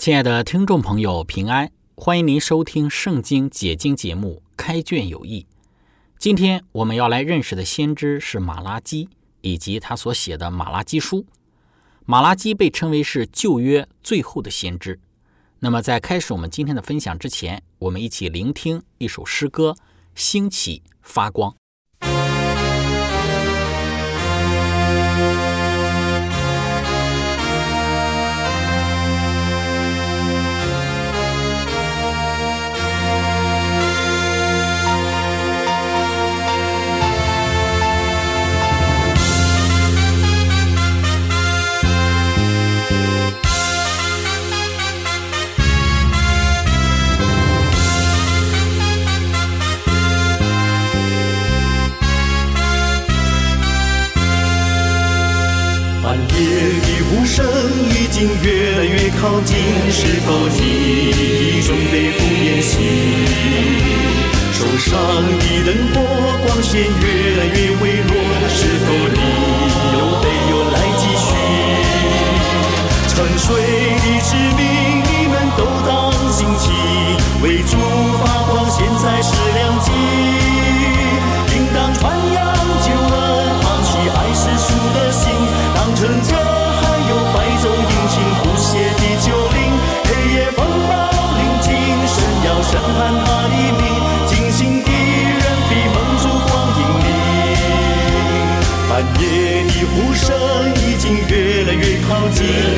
亲爱的听众朋友，平安！欢迎您收听《圣经解经》节目《开卷有益》。今天我们要来认识的先知是马拉基，以及他所写的《马拉基书》。马拉基被称为是旧约最后的先知。那么，在开始我们今天的分享之前，我们一起聆听一首诗歌《兴起发光》。越来越靠近，是否你准备赴演习？手上的灯火光线越来越微弱，是否你有没有来继续？沉睡的士兵，你们都当心起，为主发光，现在是良机，应当传扬越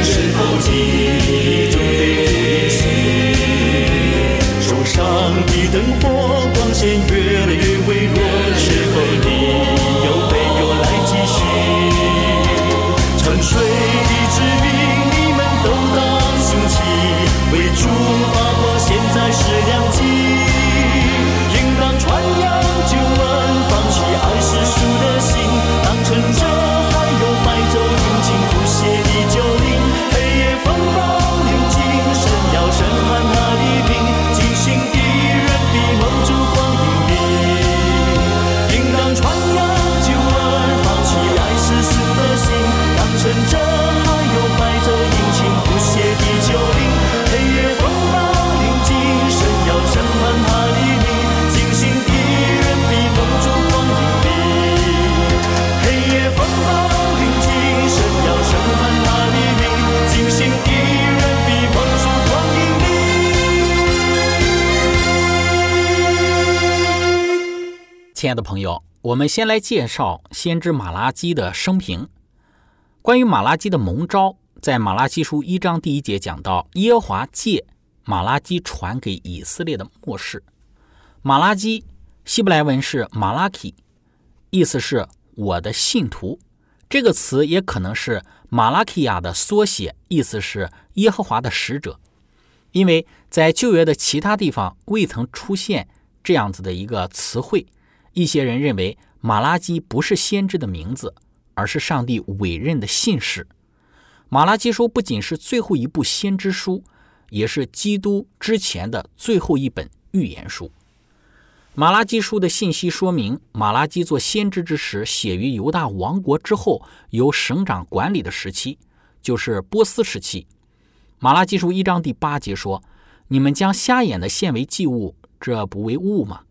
亲爱的朋友，我们先来介绍先知马拉基的生平。关于马拉基的蒙召，在马拉基书一章第一节讲到，耶和华借马拉基传给以色列的末世。马拉基希伯来文是马拉基，意思是我的信徒。这个词也可能是马拉基亚的缩写，意思是耶和华的使者。因为在旧约的其他地方未曾出现这样子的一个词汇。一些人认为马拉基不是先知的名字，而是上帝委任的信使。马拉基书不仅是最后一部先知书，也是基督之前的最后一本预言书。马拉基书的信息说明，马拉基做先知之时，写于犹大王国之后由省长管理的时期，就是波斯时期。马拉基书一章第八节说：“你们将瞎眼的献为祭物，这不为物吗？”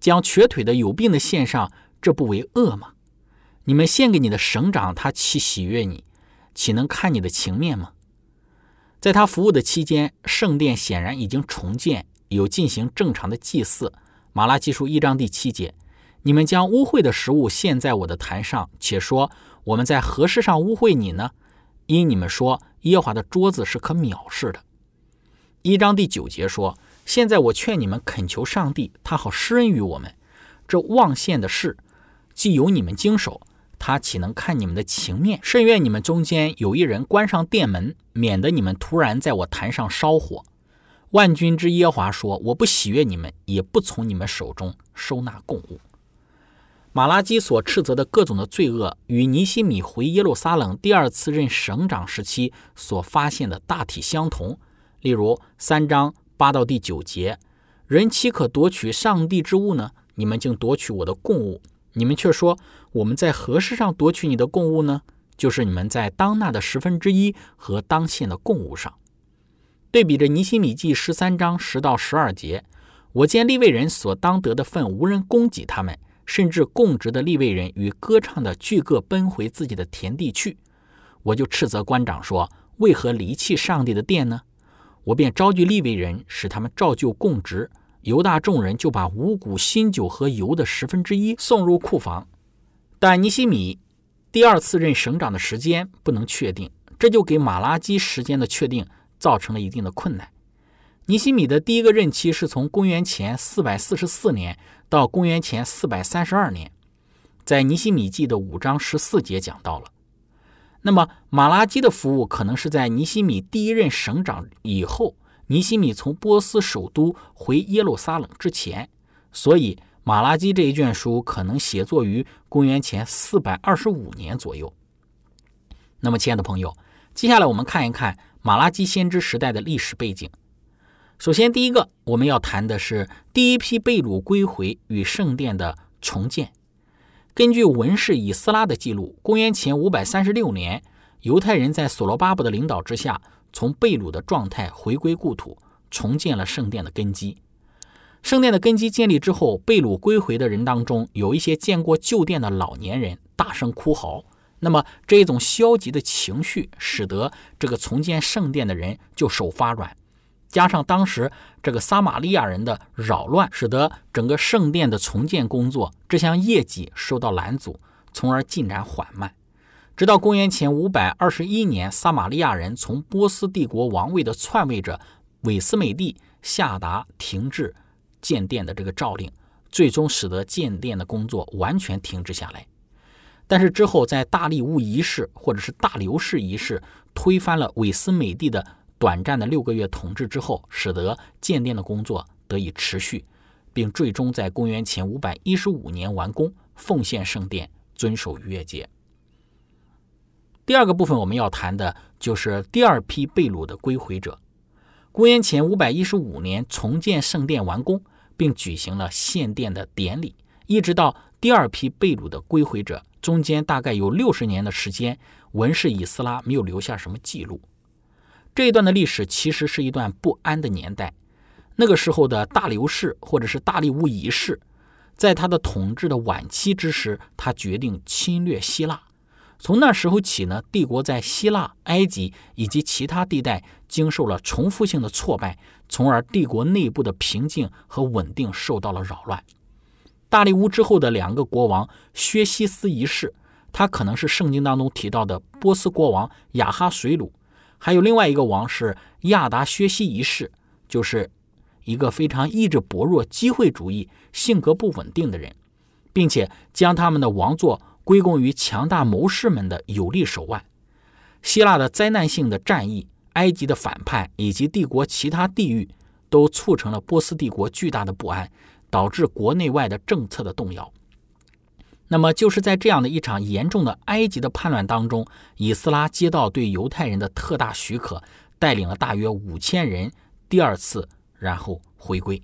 将瘸腿的有病的献上，这不为恶吗？你们献给你的省长，他岂喜悦你？岂能看你的情面吗？在他服务的期间，圣殿显然已经重建，有进行正常的祭祀。马拉基书一章第七节：“你们将污秽的食物献在我的坛上，且说我们在何事上污秽你呢？因你们说耶和华的桌子是可藐视的。”一章第九节说：“现在我劝你们恳求上帝，他好施恩于我们。这望县的事，既由你们经手。”他岂能看你们的情面？甚愿你们中间有一人关上殿门，免得你们突然在我坛上烧火。万军之耶华说：“我不喜悦你们，也不从你们手中收纳供物。”马拉基所斥责的各种的罪恶，与尼西米回耶路撒冷第二次任省长时期所发现的大体相同。例如三章八到第九节：“人岂可夺取上帝之物呢？你们竟夺取我的供物。”你们却说我们在何事上夺取你的供物呢？就是你们在当纳的十分之一和当献的供物上。对比着尼西米记十三章十到十二节，我见立位人所当得的份无人供给他们，甚至供职的立位人与歌唱的俱各奔回自己的田地去。我就斥责官长说：为何离弃上帝的殿呢？我便召集立位人，使他们照旧供职。犹大众人就把五谷、新酒和油的十分之一送入库房，但尼西米第二次任省长的时间不能确定，这就给马拉基时间的确定造成了一定的困难。尼西米的第一个任期是从公元前四百四十四年到公元前四百三十二年，在尼西米记的五章十四节讲到了。那么马拉基的服务可能是在尼西米第一任省长以后。尼西米从波斯首都回耶路撒冷之前，所以马拉基这一卷书可能写作于公元前四百二十五年左右。那么，亲爱的朋友，接下来我们看一看马拉基先知时代的历史背景。首先，第一个我们要谈的是第一批被掳归回与圣殿的重建。根据文士以斯拉的记录，公元前五百三十六年，犹太人在所罗巴伯的领导之下。从被掳的状态回归故土，重建了圣殿的根基。圣殿的根基建立之后，被掳归回的人当中，有一些见过旧殿的老年人大声哭嚎。那么这一种消极的情绪，使得这个重建圣殿的人就手发软。加上当时这个撒玛利亚人的扰乱，使得整个圣殿的重建工作这项业绩受到拦阻，从而进展缓慢。直到公元前五百二十一年，撒玛利亚人从波斯帝国王位的篡位者韦斯美帝下达停止建殿的这个诏令，最终使得建殿的工作完全停止下来。但是之后，在大利乌一世或者是大流士一世推翻了韦斯美帝的短暂的六个月统治之后，使得建殿的工作得以持续，并最终在公元前五百一十五年完工，奉献圣殿，遵守逾越节。第二个部分我们要谈的就是第二批被掳的归回者。公元前五百一十五年重建圣殿完工，并举行了献殿的典礼，一直到第二批被掳的归回者中间大概有六十年的时间，文士以斯拉没有留下什么记录。这一段的历史其实是一段不安的年代。那个时候的大流士或者是大利乌一世，在他的统治的晚期之时，他决定侵略希腊。从那时候起呢，帝国在希腊、埃及以及其他地带经受了重复性的挫败，从而帝国内部的平静和稳定受到了扰乱。大利乌之后的两个国王薛西斯一世，他可能是圣经当中提到的波斯国王亚哈水鲁；还有另外一个王是亚达薛西一世，就是一个非常意志薄弱、机会主义、性格不稳定的人，并且将他们的王座。归功于强大谋士们的有力手腕，希腊的灾难性的战役、埃及的反叛以及帝国其他地域，都促成了波斯帝国巨大的不安，导致国内外的政策的动摇。那么，就是在这样的一场严重的埃及的叛乱当中，以斯拉接到对犹太人的特大许可，带领了大约五千人第二次然后回归，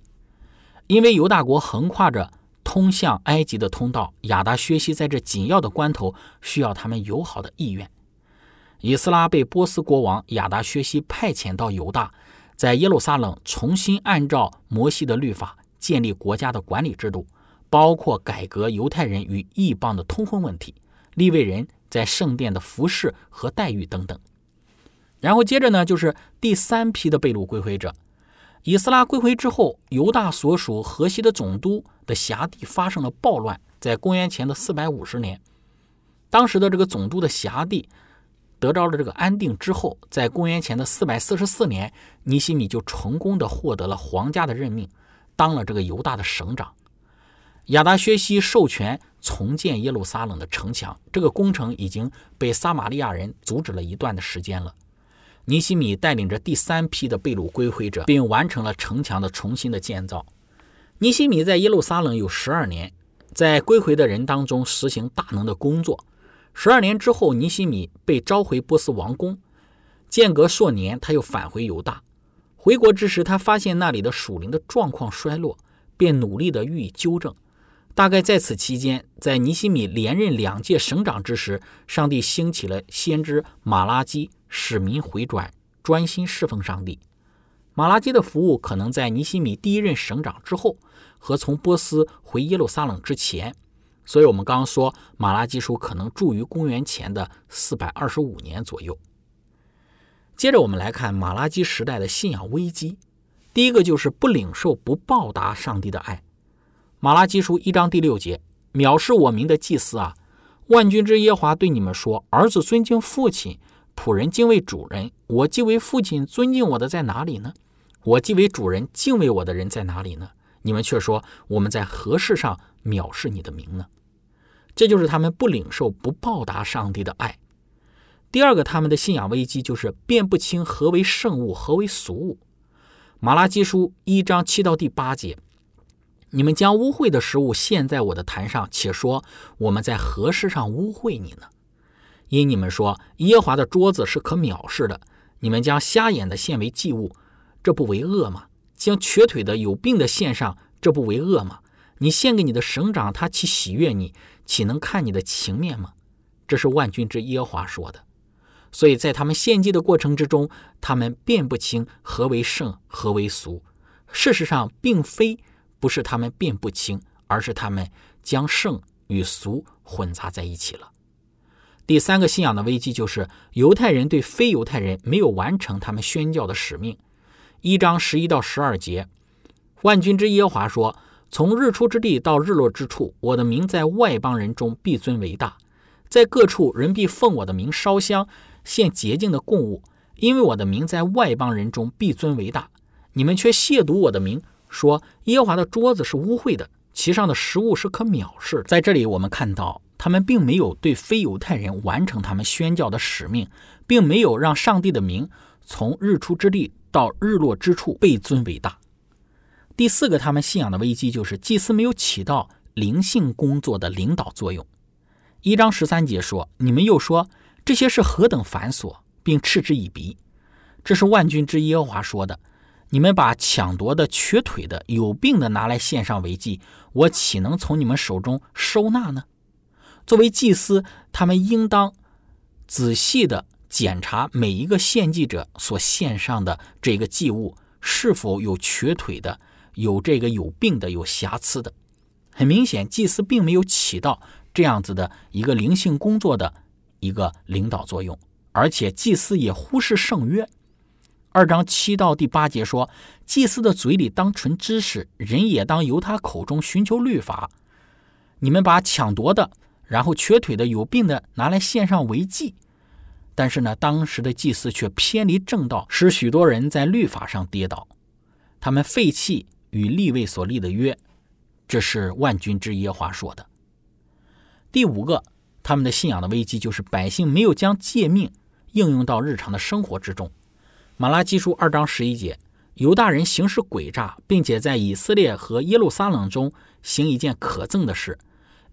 因为犹大国横跨着。通向埃及的通道，亚达薛西在这紧要的关头需要他们友好的意愿。以斯拉被波斯国王亚达薛西派遣到犹大，在耶路撒冷重新按照摩西的律法建立国家的管理制度，包括改革犹太人与异邦的通婚问题、立位人在圣殿的服饰和待遇等等。然后接着呢，就是第三批的被掳归回者。以斯拉归回之后，犹大所属河西的总督的辖地发生了暴乱，在公元前的四百五十年，当时的这个总督的辖地得着了这个安定之后，在公元前的四百四十四年，尼西米就成功的获得了皇家的任命，当了这个犹大的省长。亚达薛西授权重建耶路撒冷的城墙，这个工程已经被撒玛利亚人阻止了一段的时间了。尼西米带领着第三批的被掳归回者，并完成了城墙的重新的建造。尼西米在耶路撒冷有十二年，在归回的人当中实行大能的工作。十二年之后，尼西米被召回波斯王宫，间隔数年，他又返回犹大。回国之时，他发现那里的属灵的状况衰落，便努力的予以纠正。大概在此期间，在尼西米连任两届省长之时，上帝兴起了先知马拉基。使民回转，专心侍奉上帝。马拉基的服务可能在尼西米第一任省长之后，和从波斯回耶路撒冷之前。所以，我们刚刚说马拉基书可能著于公元前的四百二十五年左右。接着，我们来看马拉基时代的信仰危机。第一个就是不领受、不报答上帝的爱。马拉基书一章第六节：藐视我名的祭司啊，万军之耶华对你们说：儿子尊敬父亲。仆人敬畏主人，我既为父亲尊敬我的在哪里呢？我既为主人敬畏我的人在哪里呢？你们却说我们在何事上藐视你的名呢？这就是他们不领受、不报答上帝的爱。第二个，他们的信仰危机就是辨不清何为圣物，何为俗物。马拉基书一章七到第八节，你们将污秽的食物献在我的坛上，且说我们在何事上污秽你呢？因你们说耶华的桌子是可藐视的，你们将瞎眼的献为祭物，这不为恶吗？将瘸腿的、有病的献上，这不为恶吗？你献给你的省长，他岂喜悦你？岂能看你的情面吗？这是万军之耶华说的。所以在他们献祭的过程之中，他们辨不清何为圣，何为俗。事实上，并非不是他们辨不清，而是他们将圣与俗混杂在一起了。第三个信仰的危机就是犹太人对非犹太人没有完成他们宣教的使命。一章十一到十二节，万军之耶和华说：“从日出之地到日落之处，我的名在外邦人中必尊为大，在各处人必奉我的名烧香，献洁净的供物，因为我的名在外邦人中必尊为大。你们却亵渎我的名，说耶和华的桌子是污秽的，其上的食物是可藐视。”在这里，我们看到。他们并没有对非犹太人完成他们宣教的使命，并没有让上帝的名从日出之地到日落之处被尊为大。第四个，他们信仰的危机就是祭司没有起到灵性工作的领导作用。一章十三节说：“你们又说这些是何等繁琐，并嗤之以鼻。”这是万军之耶和华说的。你们把抢夺的、瘸腿的、有病的拿来献上为祭，我岂能从你们手中收纳呢？作为祭司，他们应当仔细的检查每一个献祭者所献上的这个祭物是否有瘸腿的、有这个有病的、有瑕疵的。很明显，祭司并没有起到这样子的一个灵性工作的一个领导作用，而且祭司也忽视圣约。二章七到第八节说，祭司的嘴里当存知识，人也当由他口中寻求律法。你们把抢夺的。然后瘸腿的、有病的拿来献上为祭，但是呢，当时的祭司却偏离正道，使许多人在律法上跌倒。他们废弃与立位所立的约，这是万军之耶华说的。第五个，他们的信仰的危机就是百姓没有将诫命应用到日常的生活之中。马拉基书二章十一节，犹大人行事诡诈，并且在以色列和耶路撒冷中行一件可憎的事。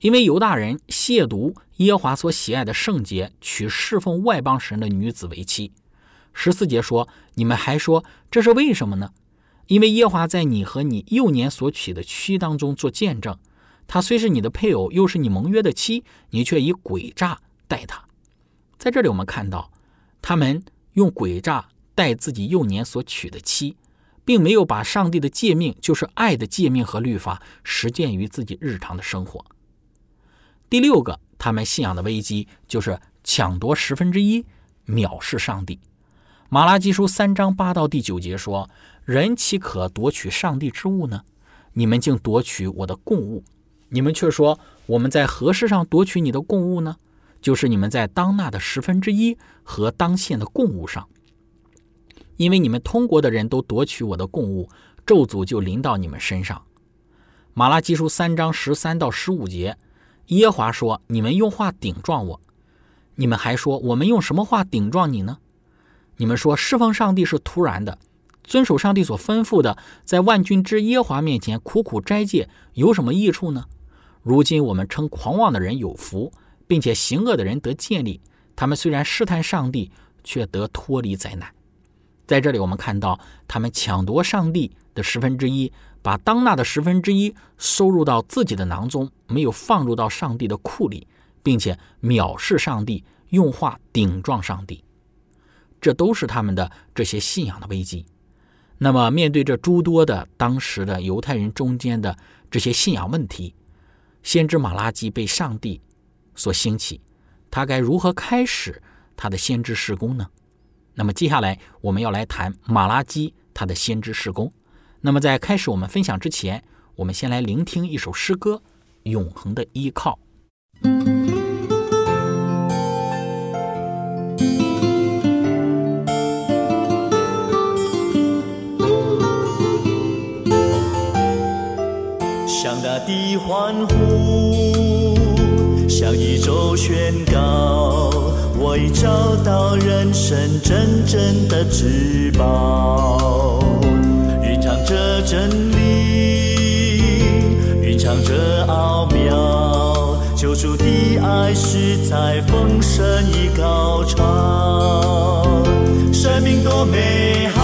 因为犹大人亵渎耶华所喜爱的圣洁，娶侍奉外邦神的女子为妻。十四节说：“你们还说这是为什么呢？因为耶华在你和你幼年所娶的妻当中做见证，他虽是你的配偶，又是你盟约的妻，你却以诡诈待他。”在这里，我们看到他们用诡诈待自己幼年所娶的妻，并没有把上帝的诫命，就是爱的诫命和律法，实践于自己日常的生活。第六个，他们信仰的危机就是抢夺十分之一，藐视上帝。马拉基书三章八到第九节说：“人岂可夺取上帝之物呢？你们竟夺取我的供物。你们却说我们在何事上夺取你的供物呢？就是你们在当纳的十分之一和当献的供物上。因为你们通国的人都夺取我的供物，咒诅就临到你们身上。”马拉基书三章十三到十五节，耶华说：“你们用话顶撞我，你们还说我们用什么话顶撞你呢？你们说侍奉上帝是突然的，遵守上帝所吩咐的，在万军之耶华面前苦苦斋戒有什么益处呢？如今我们称狂妄的人有福，并且行恶的人得建立。他们虽然试探上帝，却得脱离灾难。在这里，我们看到他们抢夺上帝的十分之一。”把当纳的十分之一收入到自己的囊中，没有放入到上帝的库里，并且藐视上帝，用话顶撞上帝，这都是他们的这些信仰的危机。那么，面对这诸多的当时的犹太人中间的这些信仰问题，先知马拉基被上帝所兴起，他该如何开始他的先知事工呢？那么，接下来我们要来谈马拉基他的先知事工。那么，在开始我们分享之前，我们先来聆听一首诗歌《永恒的依靠》。向大地欢呼，向宇宙宣告，我已找到人生真正的至宝。蕴藏着真理，蕴藏着奥妙，救主的爱是在丰盛与高潮，生命多美好，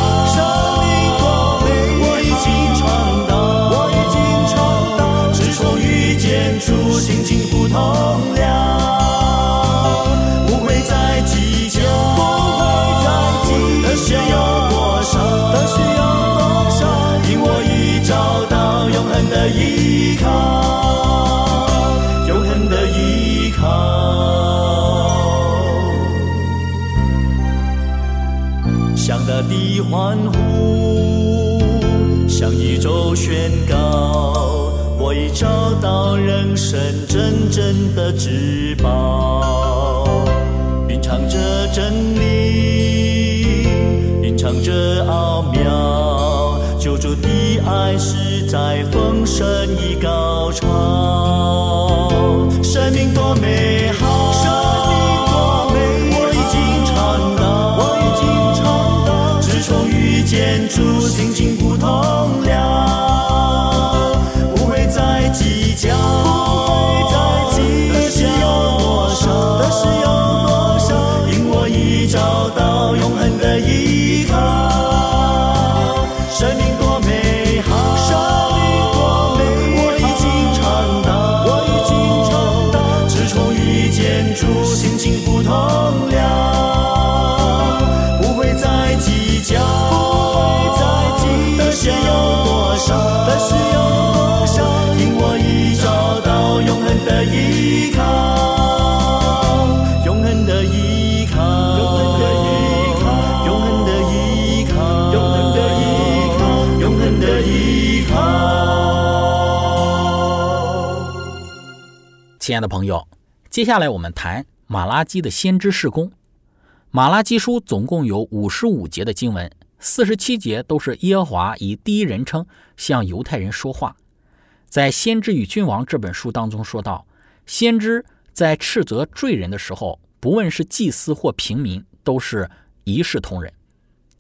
找到人生真正的至宝，蕴藏着真理，蕴藏着奥妙，救主的爱是。在丰盛与高潮，生命多美好，生命多美我已经尝到，我已经尝到，自从遇见主，心情不同了，到永亲爱的朋友，接下来我们谈马拉基的先知事工。马拉基书总共有五十五节的经文，四十七节都是耶和华以第一人称向犹太人说话。在《先知与君王》这本书当中说到，先知在斥责罪人的时候，不问是祭司或平民，都是一视同仁。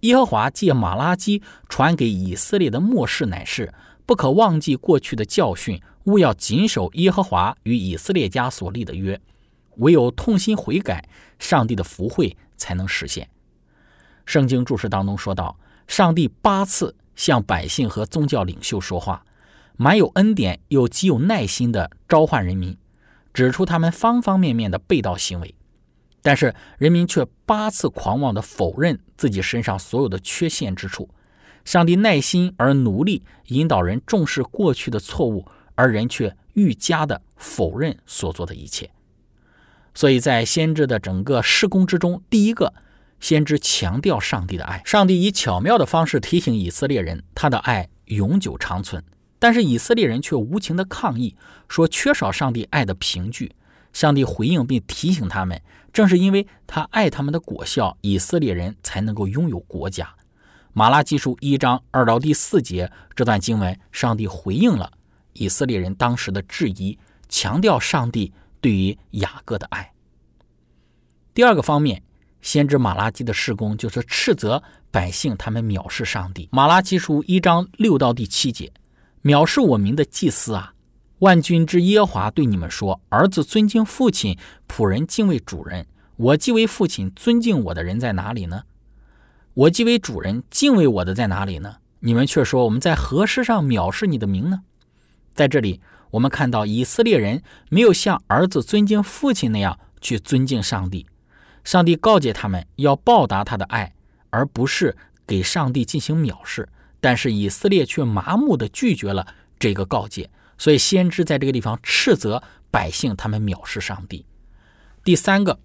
耶和华借马拉基传给以色列的末世乃是不可忘记过去的教训。勿要谨守耶和华与以色列家所立的约，唯有痛心悔改，上帝的福惠才能实现。圣经注释当中说到，上帝八次向百姓和宗教领袖说话，满有恩典又极有耐心的召唤人民，指出他们方方面面的背道行为，但是人民却八次狂妄的否认自己身上所有的缺陷之处。上帝耐心而努力引导人重视过去的错误。而人却愈加的否认所做的一切，所以在先知的整个施工之中，第一个先知强调上帝的爱。上帝以巧妙的方式提醒以色列人，他的爱永久长存。但是以色列人却无情的抗议，说缺少上帝爱的凭据。上帝回应并提醒他们，正是因为他爱他们的果效，以色列人才能够拥有国家。马拉基书一章二到第四节这段经文，上帝回应了以色列人当时的质疑，强调上帝对于雅各的爱。第二个方面，先知马拉基的事工就是斥责百姓他们藐视上帝。马拉基书一章六到第七节，藐视我名的祭司啊！万军之耶华对你们说：“儿子尊敬父亲，仆人敬畏主人。我既为父亲，尊敬我的人在哪里呢？”我既为主人敬畏我的在哪里呢？你们却说我们在何事上藐视你的名呢？在这里，我们看到以色列人没有像儿子尊敬父亲那样去尊敬上帝。上帝告诫他们要报答他的爱，而不是给上帝进行藐视。但是以色列却麻木地拒绝了这个告诫，所以先知在这个地方斥责百姓他们藐视上帝。第三个。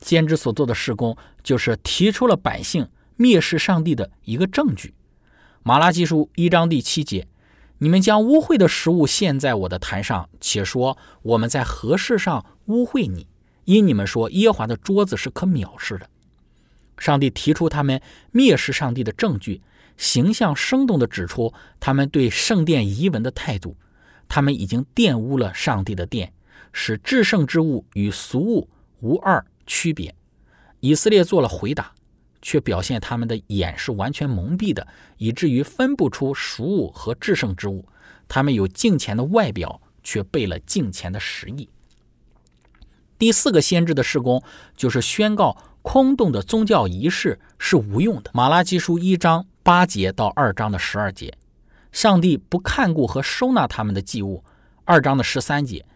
先知所做的事工，就是提出了百姓蔑视上帝的一个证据。马拉基书一章第七节：“你们将污秽的食物献在我的坛上，且说我们在何事上污秽你？因你们说耶和华的桌子是可藐视的。”上帝提出他们蔑视上帝的证据，形象生动地指出他们对圣殿遗文的态度。他们已经玷污了上帝的殿，使至圣之物与俗物无二。区别，以色列做了回答，却表现他们的眼是完全蒙蔽的，以至于分不出熟物和至圣之物。他们有敬虔的外表，却背了敬虔的实意。第四个先知的事工，就是宣告空洞的宗教仪式是无用的。马拉基书一章八节到二章的十二节，上帝不看顾和收纳他们的祭物。二章的十三节，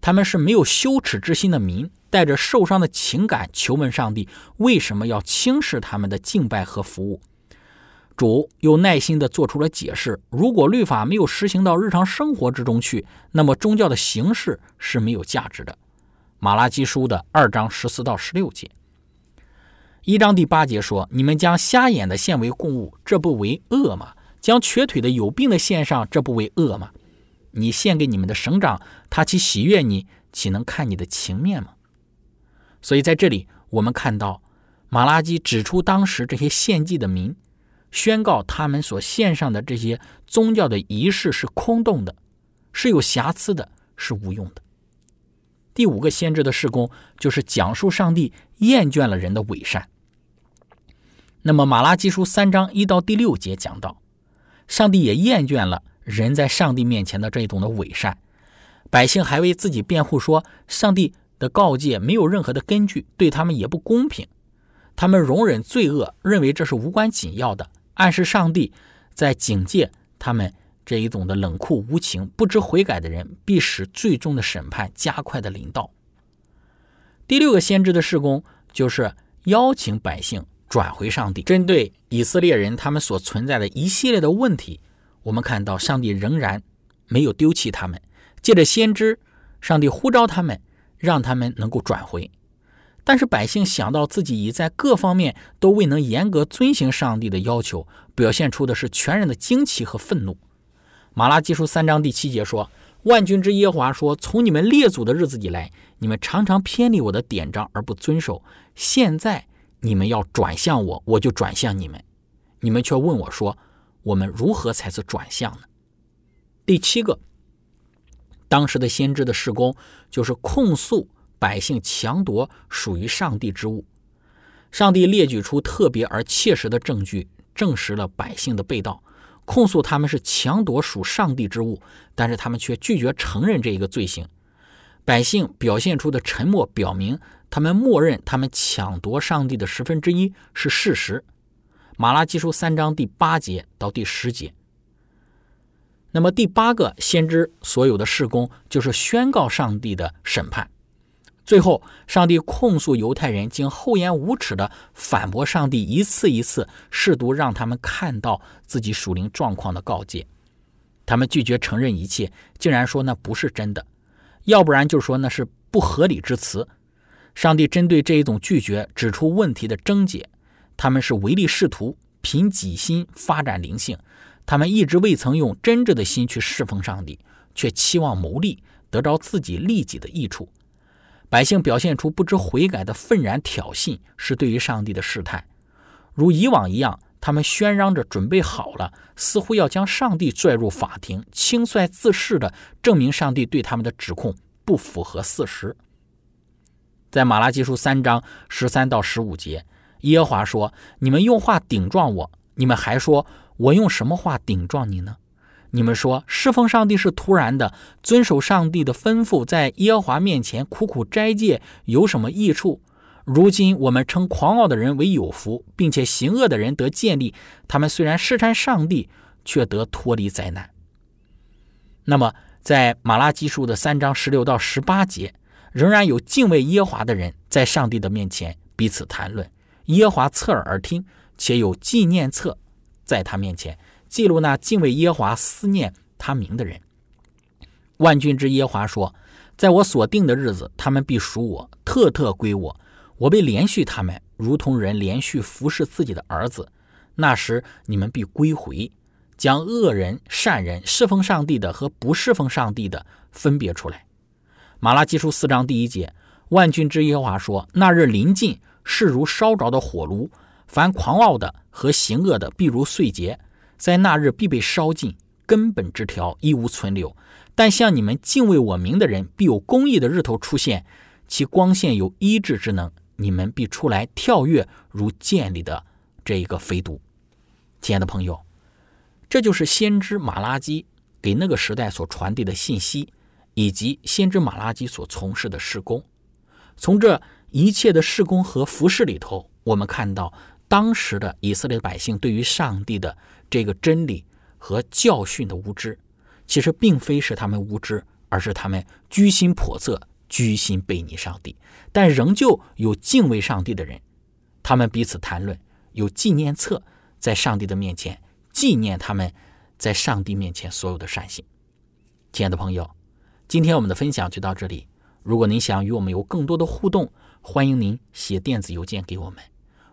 他们是没有羞耻之心的民。带着受伤的情感求问上帝，为什么要轻视他们的敬拜和服务？主又耐心地做出了解释：如果律法没有实行到日常生活之中去，那么宗教的形式是没有价值的。马拉基书的二章十四到十六节，一章第八节说：“你们将瞎眼的献为供物，这不为恶吗？将瘸腿的有病的献上，这不为恶吗？你献给你们的省长，他岂喜悦你？岂能看你的情面吗？”所以在这里，我们看到马拉基指出当时这些献祭的民，宣告他们所献上的这些宗教的仪式是空洞的，是有瑕疵的，是无用的。第五个先知的事工就是讲述上帝厌倦了人的伪善。那么马拉基书三章一到第六节讲到，上帝也厌倦了人在上帝面前的这一种的伪善，百姓还为自己辩护说上帝。的告诫没有任何的根据，对他们也不公平。他们容忍罪恶，认为这是无关紧要的，暗示上帝在警戒他们这一种的冷酷无情、不知悔改的人，必使最终的审判加快的临到。第六个先知的事工就是邀请百姓转回上帝。针对以色列人他们所存在的一系列的问题，我们看到上帝仍然没有丢弃他们，借着先知，上帝呼召他们。让他们能够转回，但是百姓想到自己已在各方面都未能严格遵行上帝的要求，表现出的是全然的惊奇和愤怒。马拉基书三章第七节说：“万军之耶和华说，从你们列祖的日子以来，你们常常偏离我的典章而不遵守。现在你们要转向我，我就转向你们。你们却问我说：我们如何才是转向呢？”第七个。当时的先知的事工就是控诉百姓强夺属于上帝之物。上帝列举出特别而切实的证据，证实了百姓的被盗，控诉他们是强夺属上帝之物，但是他们却拒绝承认这一个罪行。百姓表现出的沉默，表明他们默认他们抢夺上帝的十分之一是事实。马拉基书三章第八节到第十节。那么第八个先知所有的事工就是宣告上帝的审判。最后，上帝控诉犹太人竟厚颜无耻地反驳上帝一次一次试图让他们看到自己属灵状况的告诫。他们拒绝承认一切，竟然说那不是真的，要不然就说那是不合理之词。上帝针对这一种拒绝，指出问题的症结。他们是唯利是图，凭己心发展灵性。他们一直未曾用真挚的心去侍奉上帝，却期望牟利，得着自己利己的益处。百姓表现出不知悔改的愤然挑衅，是对于上帝的试探。如以往一样，他们喧嚷着准备好了，似乎要将上帝拽入法庭，轻率自恃的证明上帝对他们的指控不符合事实。在马拉基书三章十三到十五节，耶和华说：“你们用话顶撞我，你们还说我用什么话顶撞你呢？你们说侍奉上帝是突然的，遵守上帝的吩咐，在耶和华面前苦苦斋戒有什么益处？如今我们称狂傲的人为有福，并且行恶的人得建立。他们虽然试探上帝，却得脱离灾难。”那么，在马拉基书的三章十六到十八节。仍然有敬畏耶和华的人在上帝的面前彼此谈论，耶和华侧耳而听，且有纪念册在他面前记录那敬畏耶华、思念他名的人。万军之耶华说：“在我所定的日子，他们必属我，特特归我。我必连续他们，如同人连续服侍自己的儿子。那时，你们必归回，将恶人、善人、侍奉上帝的和不侍奉上帝的分别出来。”马拉基书四章第一节，万军之耶华说：“那日临近，势如烧着的火炉，凡狂傲的和行恶的，必如碎秸，在那日必被烧尽，根本之条一无存留。但像你们敬畏我名的人，必有公义的日头出现，其光线有医治之能，你们必出来跳跃，如剑里的这一个飞毒。”亲爱的朋友，这就是先知马拉基给那个时代所传递的信息。以及先知马拉基所从事的事工，从这一切的事工和服饰里头，我们看到当时的以色列百姓对于上帝的这个真理和教训的无知，其实并非是他们无知，而是他们居心叵测、居心背逆上帝。但仍旧有敬畏上帝的人，他们彼此谈论，有纪念册在上帝的面前纪念他们在上帝面前所有的善行。亲爱的朋友。今天我们的分享就到这里。如果您想与我们有更多的互动，欢迎您写电子邮件给我们。